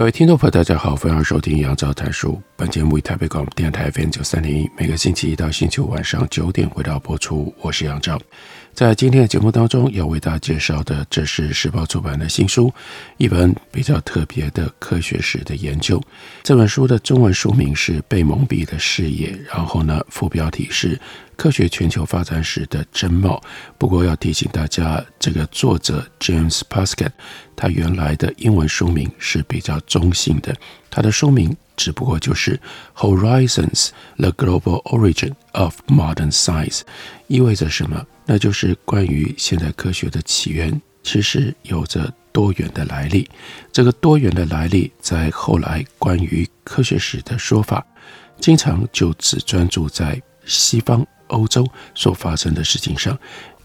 各位听众朋友，大家好，欢迎收听杨照谈书。本节目以台北广播电台 FM 九三点一，每个星期一到星期五晚上九点回到播出。我是杨照，在今天的节目当中要为大家介绍的，这是时报出版的新书，一本比较特别的科学史的研究。这本书的中文书名是《被蒙蔽的视野》，然后呢，副标题是。科学全球发展史的真貌。不过要提醒大家，这个作者 James p a s k e t 他原来的英文书名是比较中性的，他的书名只不过就是 Horizons: The Global Origin of Modern Science，意味着什么？那就是关于现代科学的起源，其实有着多元的来历。这个多元的来历，在后来关于科学史的说法，经常就只专注在西方。欧洲所发生的事情上，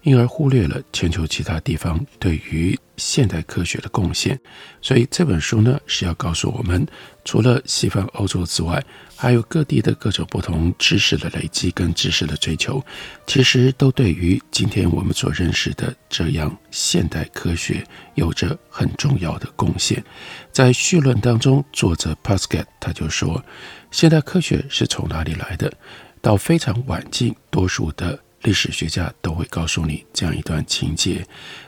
因而忽略了全球其他地方对于现代科学的贡献。所以这本书呢，是要告诉我们，除了西方欧洲之外，还有各地的各种不同知识的累积跟知识的追求，其实都对于今天我们所认识的这样现代科学有着很重要的贡献。在序论当中，作者 Paskett 他就说，现代科学是从哪里来的？到非常晚近，多数的历史学家都会告诉你这样一段情节：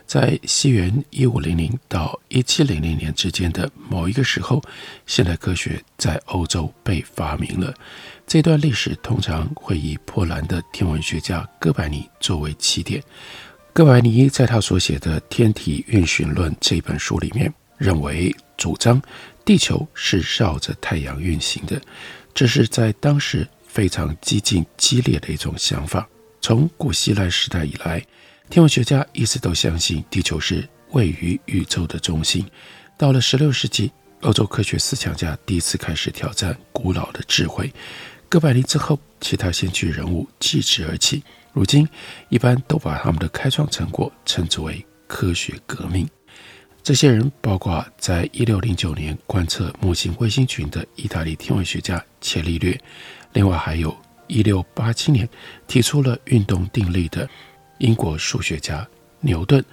在西元一五零零到一七零零年之间的某一个时候，现代科学在欧洲被发明了。这段历史通常会以波兰的天文学家哥白尼作为起点。哥白尼在他所写的《天体运行论》这本书里面，认为主张地球是绕着太阳运行的。这是在当时。非常激进、激烈的一种想法。从古希腊时代以来，天文学家一直都相信地球是位于宇宙的中心。到了16世纪，欧洲科学思想家第一次开始挑战古老的智慧。哥白尼之后，其他先驱人物继之而起。如今，一般都把他们的开创成果称之为科学革命。这些人包括在1609年观测木星卫星群的意大利天文学家伽利略。另外还有1687年提出了运动定律的英国数学家牛顿，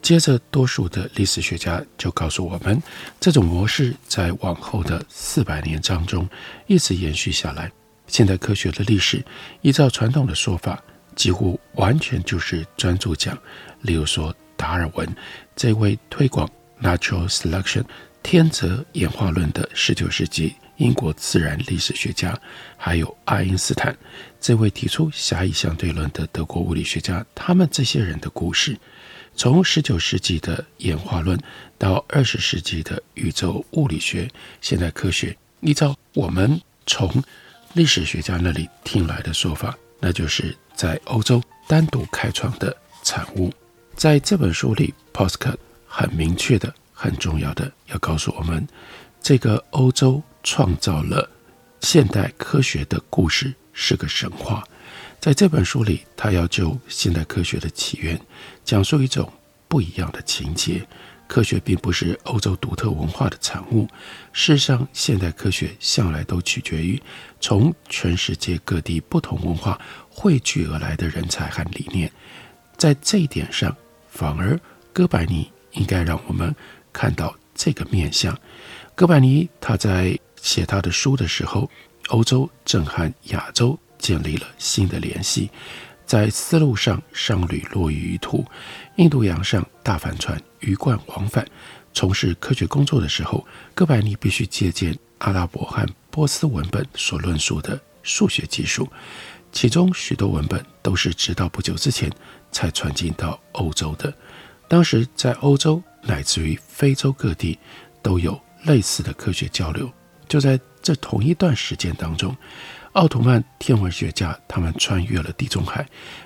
接着多数的历史学家就告诉我们，这种模式在往后的四百年当中一直延续下来。现代科学的历史，依照传统的说法，几乎完全就是专注讲，例如说达尔文这位推广 natural selection 天择演化论的19世纪。英国自然历史学家，还有爱因斯坦这位提出狭义相对论的德国物理学家，他们这些人的故事，从十九世纪的演化论到二十世纪的宇宙物理学，现代科学，依照我们从历史学家那里听来的说法，那就是在欧洲单独开创的产物。在这本书里，Poskett 很明确的、很重要的要告诉我们，这个欧洲。创造了现代科学的故事是个神话。在这本书里，他要就现代科学的起源讲述一种不一样的情节。科学并不是欧洲独特文化的产物。事实上，现代科学向来都取决于从全世界各地不同文化汇聚而来的人才和理念。在这一点上，反而哥白尼应该让我们看到这个面相。哥白尼他在写他的书的时候，欧洲正和亚洲建立了新的联系，在丝路上商旅络绎于途，印度洋上大帆船鱼贯往返。从事科学工作的时候，哥白尼必须借鉴阿拉伯和波斯文本所论述的数学技术，其中许多文本都是直到不久之前才传进到欧洲的。当时在欧洲乃至于非洲各地都有类似的科学交流。就在这同一段时间当中，奥图曼天文学家他们穿越了地中海，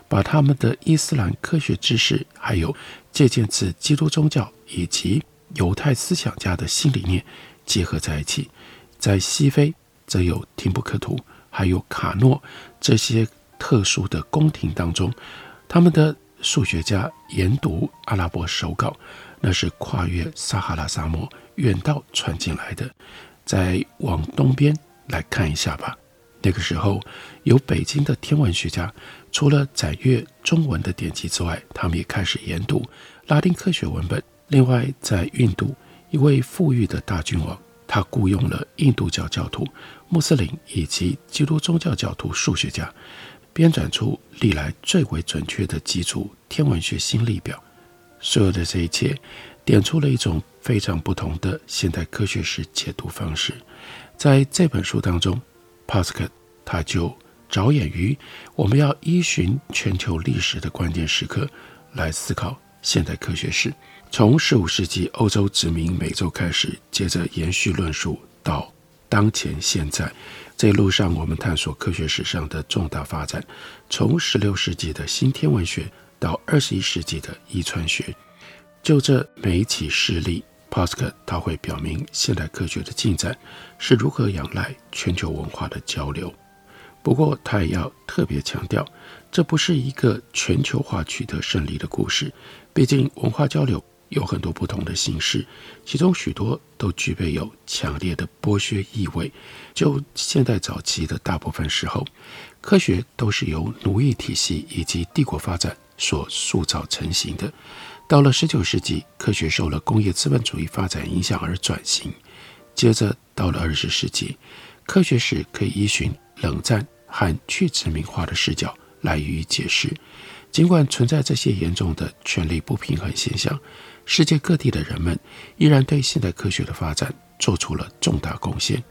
把他们的伊斯兰科学知识，还有借鉴自基督宗教以及犹太思想家的新理念结合在一起。在西非，则有廷布克图，还有卡诺这些特殊的宫廷当中，他们的数学家研读阿拉伯手稿，那是跨越撒哈拉沙漠远道传进来的。再往东边来看一下吧。那个时候，有北京的天文学家，除了载阅中文的典籍之外，他们也开始研读拉丁科学文本。另外，在印度，一位富裕的大君王，他雇佣了印度教教徒、穆斯林以及基督宗教教徒数学家，编纂出历来最为准确的几组天文学新历表。所有的这一切，点出了一种非常不同的现代科学史解读方式。在这本书当中，Paskett 他就着眼于我们要依循全球历史的关键时刻来思考现代科学史，从十五世纪欧洲殖民美洲开始，接着延续论述到当前现在。这一路上，我们探索科学史上的重大发展，从十六世纪的新天文学到二十一世纪的遗传学。就这每一起事例。Pasker，他会表明现代科学的进展是如何仰赖全球文化的交流。不过，他也要特别强调，这不是一个全球化取得胜利的故事。毕竟，文化交流有很多不同的形式，其中许多都具备有强烈的剥削意味。就现代早期的大部分时候，科学都是由奴役体系以及帝国发展所塑造成型的。到了十九世纪，科学受了工业资本主义发展影响而转型。接着到了二十世纪，科学史可以依循冷战和去殖民化的视角来予以解释。尽管存在这些严重的权力不平衡现象，世界各地的人们依然对现代科学的发展做出了重大贡献。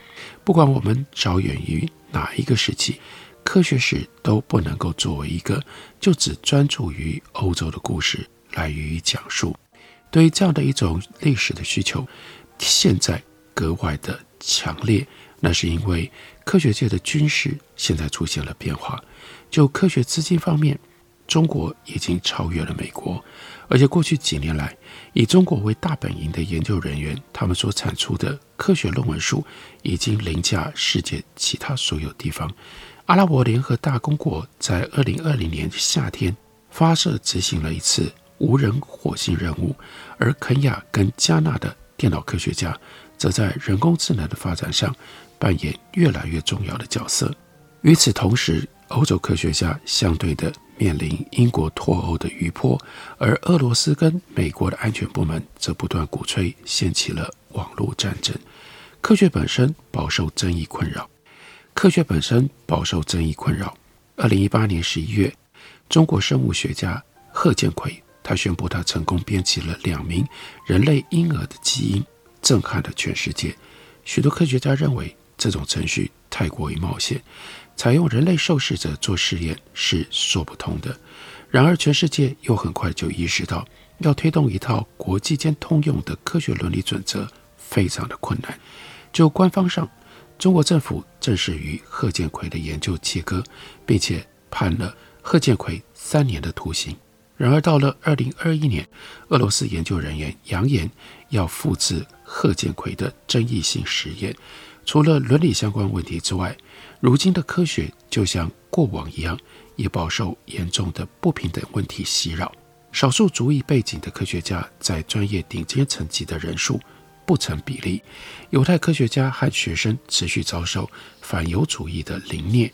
不管我们着眼于哪一个时期，科学史都不能够作为一个就只专注于欧洲的故事。来予以讲述，对于这样的一种历史的需求，现在格外的强烈。那是因为科学界的军事现在出现了变化。就科学资金方面，中国已经超越了美国，而且过去几年来，以中国为大本营的研究人员，他们所产出的科学论文数已经凌驾世界其他所有地方。阿拉伯联合大公国在二零二零年夏天发射执行了一次。无人火星任务，而肯亚跟加纳的电脑科学家则在人工智能的发展上扮演越来越重要的角色。与此同时，欧洲科学家相对的面临英国脱欧的余波，而俄罗斯跟美国的安全部门则不断鼓吹掀起了网络战争。科学本身饱受争议困扰，科学本身饱受争议困扰。二零一八年十一月，中国生物学家贺建奎。他宣布，他成功编辑了两名人类婴儿的基因，震撼了全世界。许多科学家认为这种程序太过于冒险，采用人类受试者做试验是说不通的。然而，全世界又很快就意识到，要推动一套国际间通用的科学伦理准则非常的困难。就官方上，中国政府正式与贺建奎的研究切割，并且判了贺建奎三年的徒刑。然而，到了二零二一年，俄罗斯研究人员扬言要复制贺建奎的争议性实验。除了伦理相关问题之外，如今的科学就像过往一样，也饱受严重的不平等问题袭扰。少数族裔背景的科学家在专业顶尖层级的人数不成比例。犹太科学家和学生持续遭受反犹主义的凌虐。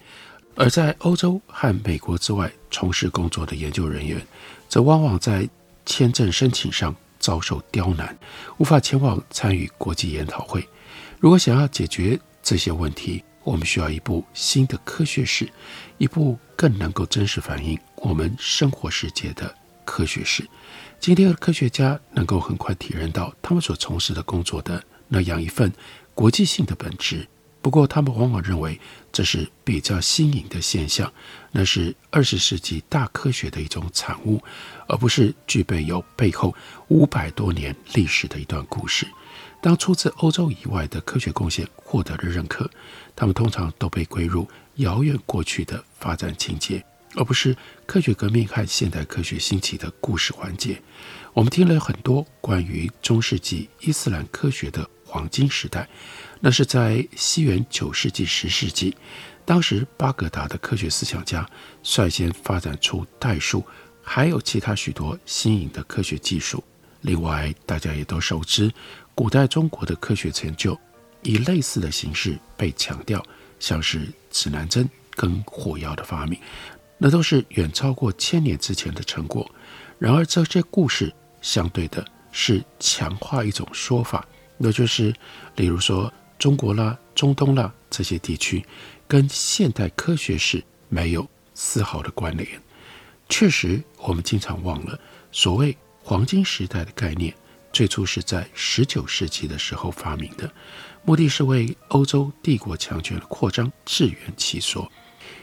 而在欧洲和美国之外从事工作的研究人员，则往往在签证申请上遭受刁难，无法前往参与国际研讨会。如果想要解决这些问题，我们需要一部新的科学史，一部更能够真实反映我们生活世界的科学史。今天的科学家能够很快体认到他们所从事的工作的那样一份国际性的本质。不过，他们往往认为这是比较新颖的现象，那是二十世纪大科学的一种产物，而不是具备有背后五百多年历史的一段故事。当出自欧洲以外的科学贡献获得了认可，他们通常都被归入遥远过去的发展情节，而不是科学革命和现代科学兴起的故事环节。我们听了很多关于中世纪伊斯兰科学的黄金时代，那是在西元九世纪、十世纪，当时巴格达的科学思想家率先发展出代数，还有其他许多新颖的科学技术。另外，大家也都熟知。古代中国的科学成就以类似的形式被强调，像是指南针跟火药的发明，那都是远超过千年之前的成果。然而，这些故事相对的是强化一种说法，那就是，例如说中国啦、中东啦这些地区跟现代科学史没有丝毫的关联。确实，我们经常忘了所谓黄金时代的概念。最初是在十九世纪的时候发明的，目的是为欧洲帝国强权的扩张自圆其说。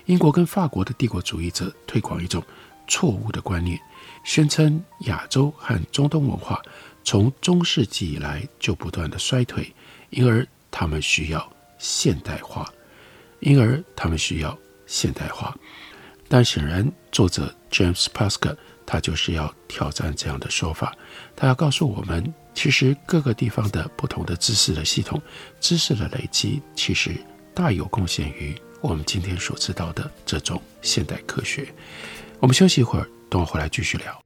英国跟法国的帝国主义者推广一种错误的观念，宣称亚洲和中东文化从中世纪以来就不断的衰退，因而他们需要现代化，因而他们需要现代化。但显然，作者 James Pasker。他就是要挑战这样的说法，他要告诉我们，其实各个地方的不同的知识的系统、知识的累积，其实大有贡献于我们今天所知道的这种现代科学。我们休息一会儿，等我回来继续聊。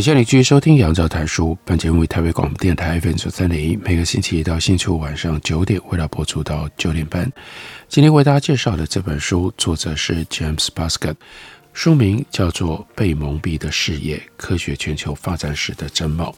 感谢你继续收听《杨照谈书》。本节目为台北广播电台 FM 九三点一，每个星期一到星期五晚上九点，为大家播出到九点半。今天为大家介绍的这本书，作者是 James Pasker，书名叫做《被蒙蔽的视野：科学全球发展史的真貌》。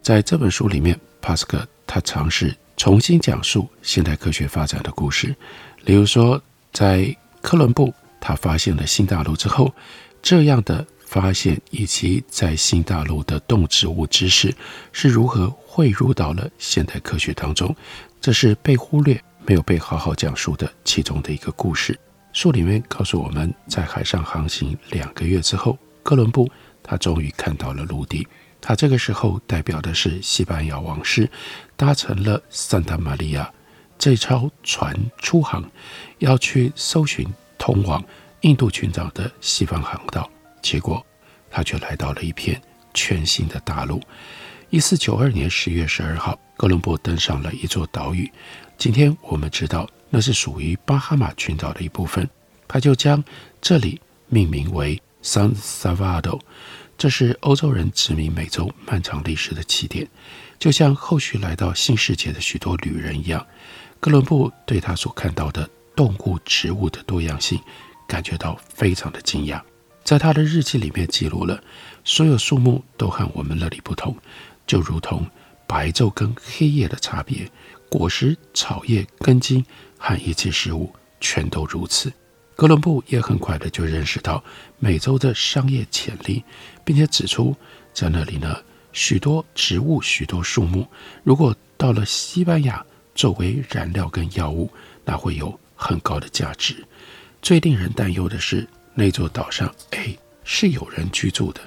在这本书里面，Pasker 他尝试重新讲述现代科学发展的故事。例如说，在哥伦布他发现了新大陆之后，这样的。发现以及在新大陆的动植物知识是如何汇入到了现代科学当中，这是被忽略、没有被好好讲述的其中的一个故事。书里面告诉我们，在海上航行两个月之后，哥伦布他终于看到了陆地。他这个时候代表的是西班牙王室，搭乘了圣塔玛利亚这艘船出航，要去搜寻通往印度群岛的西方航道。结果，他却来到了一片全新的大陆。一四九二年十月十二号，哥伦布登上了一座岛屿。今天我们知道，那是属于巴哈马群岛的一部分。他就将这里命名为 San Salvador，这是欧洲人殖民美洲漫长历史的起点。就像后续来到新世界的许多旅人一样，哥伦布对他所看到的动物、植物的多样性感觉到非常的惊讶。在他的日记里面记录了，所有树木都和我们那里不同，就如同白昼跟黑夜的差别，果实、草叶、根茎和一切事物全都如此。哥伦布也很快的就认识到美洲的商业潜力，并且指出在那里呢，许多植物、许多树木，如果到了西班牙作为燃料跟药物，那会有很高的价值。最令人担忧的是，那座岛上，哎，是有人居住的。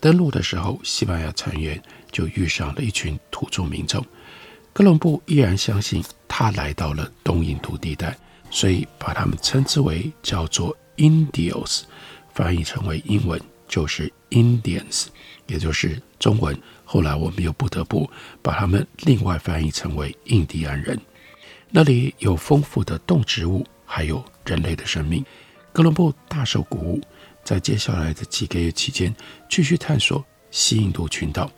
登陆的时候，西班牙船员就遇上了一群土著民众。哥伦布依然相信他来到了东印度地带，所以把他们称之为叫做 Indios，翻译成为英文就是 Indians，也就是中文。后来我们又不得不把他们另外翻译成为印第安人。那里有丰富的动植物，还有人类的生命。哥伦布大受鼓舞。在接下来的几个月期间，继续探索西印度群岛，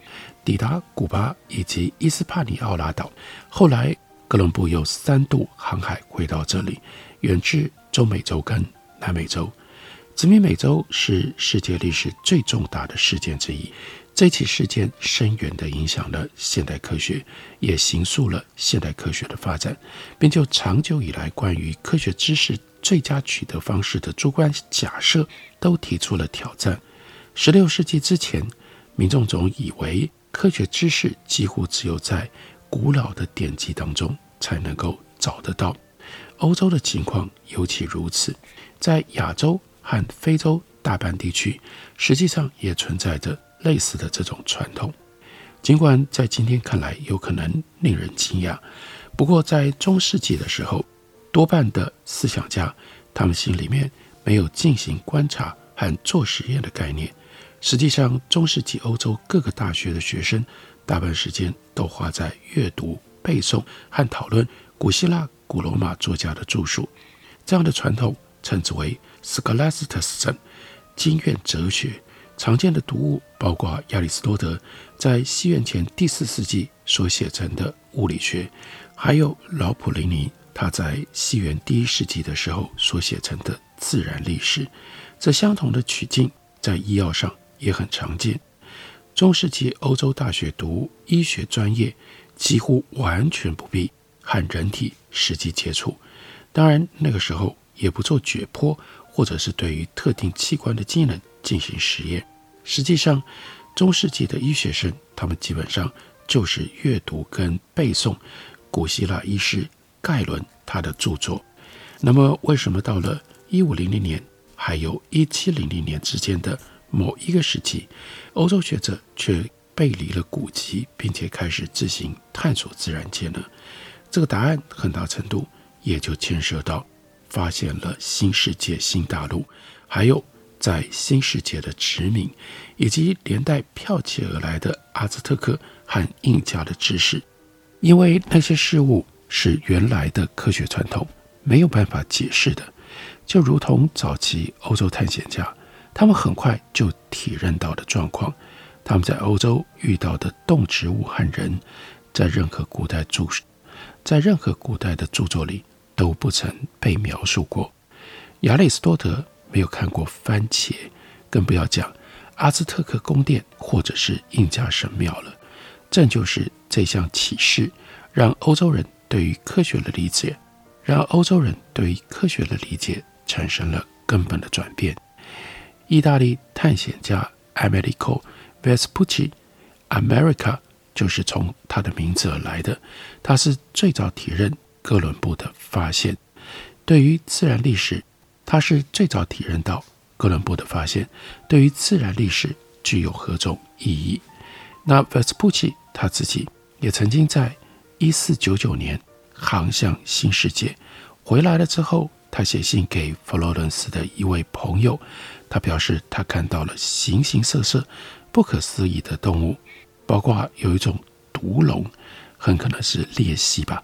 抵达古巴以及伊斯帕尼奥拉岛。后来，哥伦布又三度航海回到这里，远至中美洲跟南美洲。殖民美洲是世界历史最重大的事件之一。这起事件深远地影响了现代科学，也形塑了现代科学的发展，并就长久以来关于科学知识最佳取得方式的主观假设都提出了挑战。十六世纪之前，民众总以为科学知识几乎只有在古老的典籍当中才能够找得到。欧洲的情况尤其如此，在亚洲和非洲大半地区，实际上也存在着。类似的这种传统，尽管在今天看来有可能令人惊讶，不过在中世纪的时候，多半的思想家他们心里面没有进行观察和做实验的概念。实际上，中世纪欧洲各个大学的学生大半时间都花在阅读、背诵和讨论古希腊、古罗马作家的著述。这样的传统称之为 Scholasticism，经院哲学。常见的读物包括亚里士多德在西元前第四世纪所写成的物理学，还有老普林尼他在西元第一世纪的时候所写成的自然历史。这相同的取径在医药上也很常见。中世纪欧洲大学读医学专业，几乎完全不必和人体实际接触。当然，那个时候也不做解剖，或者是对于特定器官的机能进行实验。实际上，中世纪的医学生，他们基本上就是阅读跟背诵古希腊医师盖伦他的著作。那么，为什么到了一五零零年，还有一七零零年之间的某一个时期，欧洲学者却背离了古籍，并且开始自行探索自然界呢？这个答案很大程度也就牵涉到发现了新世界、新大陆，还有。在新世界的殖民，以及连带剽窃而来的阿兹特克和印加的知识，因为那些事物是原来的科学传统没有办法解释的，就如同早期欧洲探险家，他们很快就体认到的状况，他们在欧洲遇到的动植物和人，在任何古代著，在任何古代的著作里都不曾被描述过。亚里士多德。没有看过番茄，更不要讲阿兹特克宫殿或者是印加神庙了。正就是这项启示，让欧洲人对于科学的理解，让欧洲人对于科学的理解产生了根本的转变。意大利探险家 Americo Vespucci，America 就是从他的名字而来的。他是最早体认哥伦布的发现，对于自然历史。他是最早体认到哥伦布的发现对于自然历史具有何种意义。那 Vespucci 他自己也曾经在一四九九年航向新世界，回来了之后，他写信给佛罗伦斯的一位朋友，他表示他看到了形形色色、不可思议的动物，包括有一种毒龙，很可能是鬣蜥吧，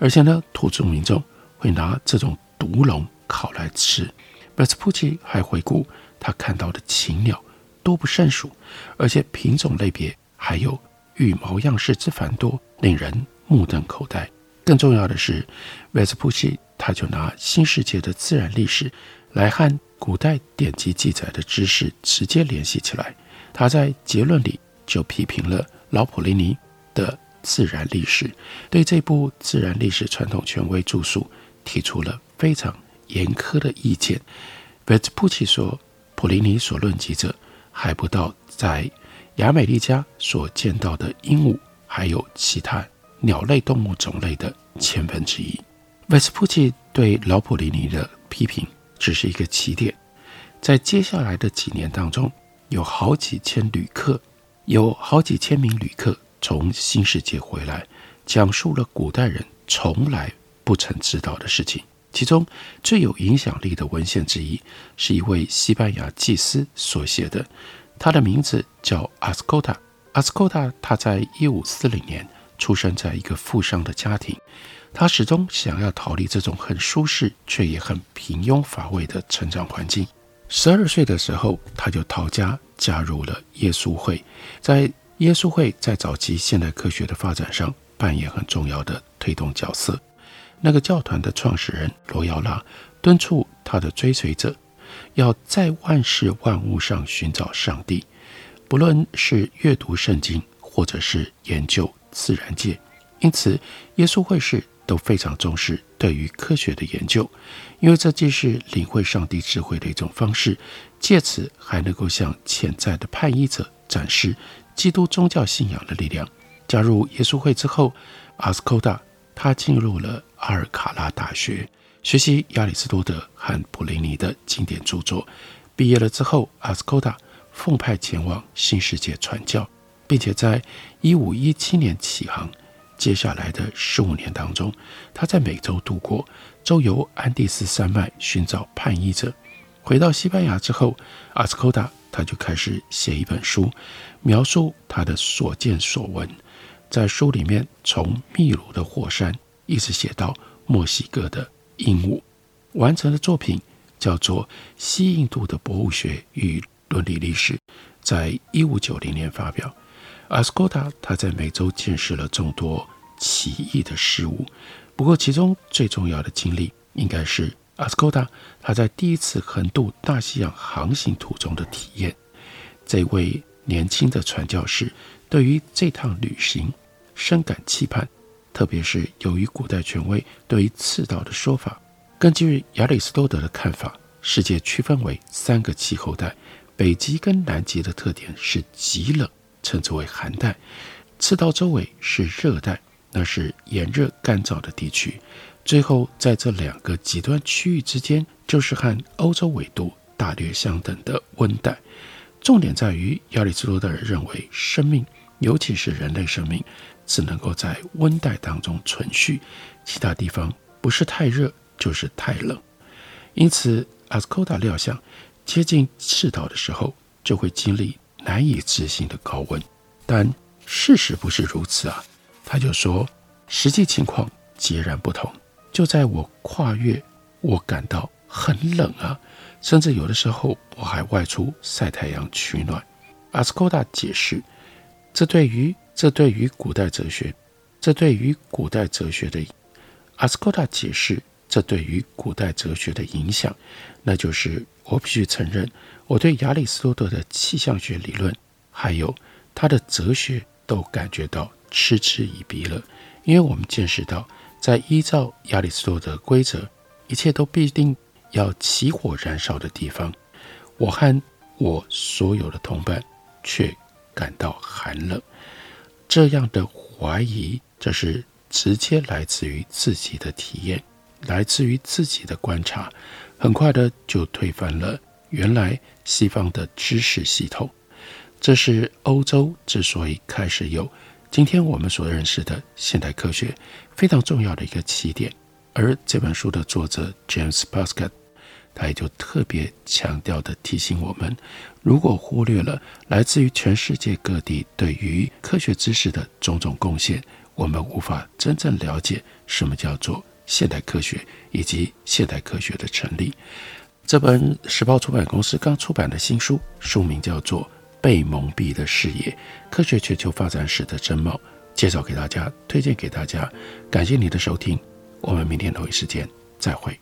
而且呢，土著民众会拿这种毒龙。烤来吃。维斯普奇还回顾他看到的禽鸟多不胜数，而且品种类别还有羽毛样式之繁多，令人目瞪口呆。更重要的是，维斯普奇他就拿新世界的自然历史来和古代典籍记载的知识直接联系起来。他在结论里就批评了老普林尼的自然历史，对这部自然历史传统权威著述提出了非常。严苛的意见。维斯普奇说，普林尼所论及者还不到在亚美利加所见到的鹦鹉，还有其他鸟类动物种类的千分之一。维斯普奇对老普里尼的批评只是一个起点，在接下来的几年当中，有好几千旅客，有好几千名旅客从新世界回来，讲述了古代人从来不曾知道的事情。其中最有影响力的文献之一，是一位西班牙祭司所写的，他的名字叫阿斯科塔。阿斯科塔他在一五四零年出生在一个富商的家庭，他始终想要逃离这种很舒适却也很平庸乏味的成长环境。十二岁的时候，他就逃家加入了耶稣会，在耶稣会在早期现代科学的发展上扮演很重要的推动角色。那个教团的创始人罗耀拉敦促他的追随者，要在万事万物上寻找上帝，不论是阅读圣经，或者是研究自然界。因此，耶稣会士都非常重视对于科学的研究，因为这既是领会上帝智慧的一种方式，借此还能够向潜在的叛逆者展示基督宗教信仰的力量。加入耶稣会之后，阿斯科达他进入了。阿尔卡拉大学学习亚里士多德和普林尼的经典著作。毕业了之后，阿斯科达奉派前往新世界传教，并且在一五一七年启航。接下来的十五年当中，他在美洲度过，周游安第斯山脉寻找叛逆者。回到西班牙之后，阿斯科达他就开始写一本书，描述他的所见所闻。在书里面，从秘鲁的火山。一直写到墨西哥的鹦鹉，完成的作品叫做《西印度的博物学与伦理历史》，在一五九零年发表。阿斯科达他在美洲见识了众多奇异的事物，不过其中最重要的经历，应该是阿斯科达他在第一次横渡大西洋航行途中的体验。这位年轻的传教士对于这趟旅行深感期盼。特别是由于古代权威对于赤道的说法，根据亚里士多德的看法，世界区分为三个气候带，北极跟南极的特点是极冷，称之为寒带；赤道周围是热带，那是炎热干燥的地区；最后在这两个极端区域之间，就是和欧洲纬度大略相等的温带。重点在于亚里士多德认为，生命，尤其是人类生命。只能够在温带当中存续，其他地方不是太热就是太冷。因此，阿斯科达料想接近赤道的时候就会经历难以置信的高温，但事实不是如此啊！他就说，实际情况截然不同。就在我跨越，我感到很冷啊，甚至有的时候我还外出晒太阳取暖。阿斯科达解释，这对于这对于古代哲学，这对于古代哲学的阿斯科达解释，这对于古代哲学的影响，那就是我必须承认，我对亚里士多德的气象学理论，还有他的哲学，都感觉到嗤之以鼻了。因为我们见识到，在依照亚里士多德规则，一切都必定要起火燃烧的地方，我和我所有的同伴却感到寒冷。这样的怀疑，这是直接来自于自己的体验，来自于自己的观察，很快的就推翻了原来西方的知识系统。这是欧洲之所以开始有今天我们所认识的现代科学非常重要的一个起点。而这本书的作者 James Prescott。他也就特别强调地提醒我们：如果忽略了来自于全世界各地对于科学知识的种种贡献，我们无法真正了解什么叫做现代科学以及现代科学的成立。这本时报出版公司刚出版的新书，书名叫做《被蒙蔽的视野：科学全球发展史的真貌》，介绍给大家，推荐给大家。感谢你的收听，我们明天同一时间再会。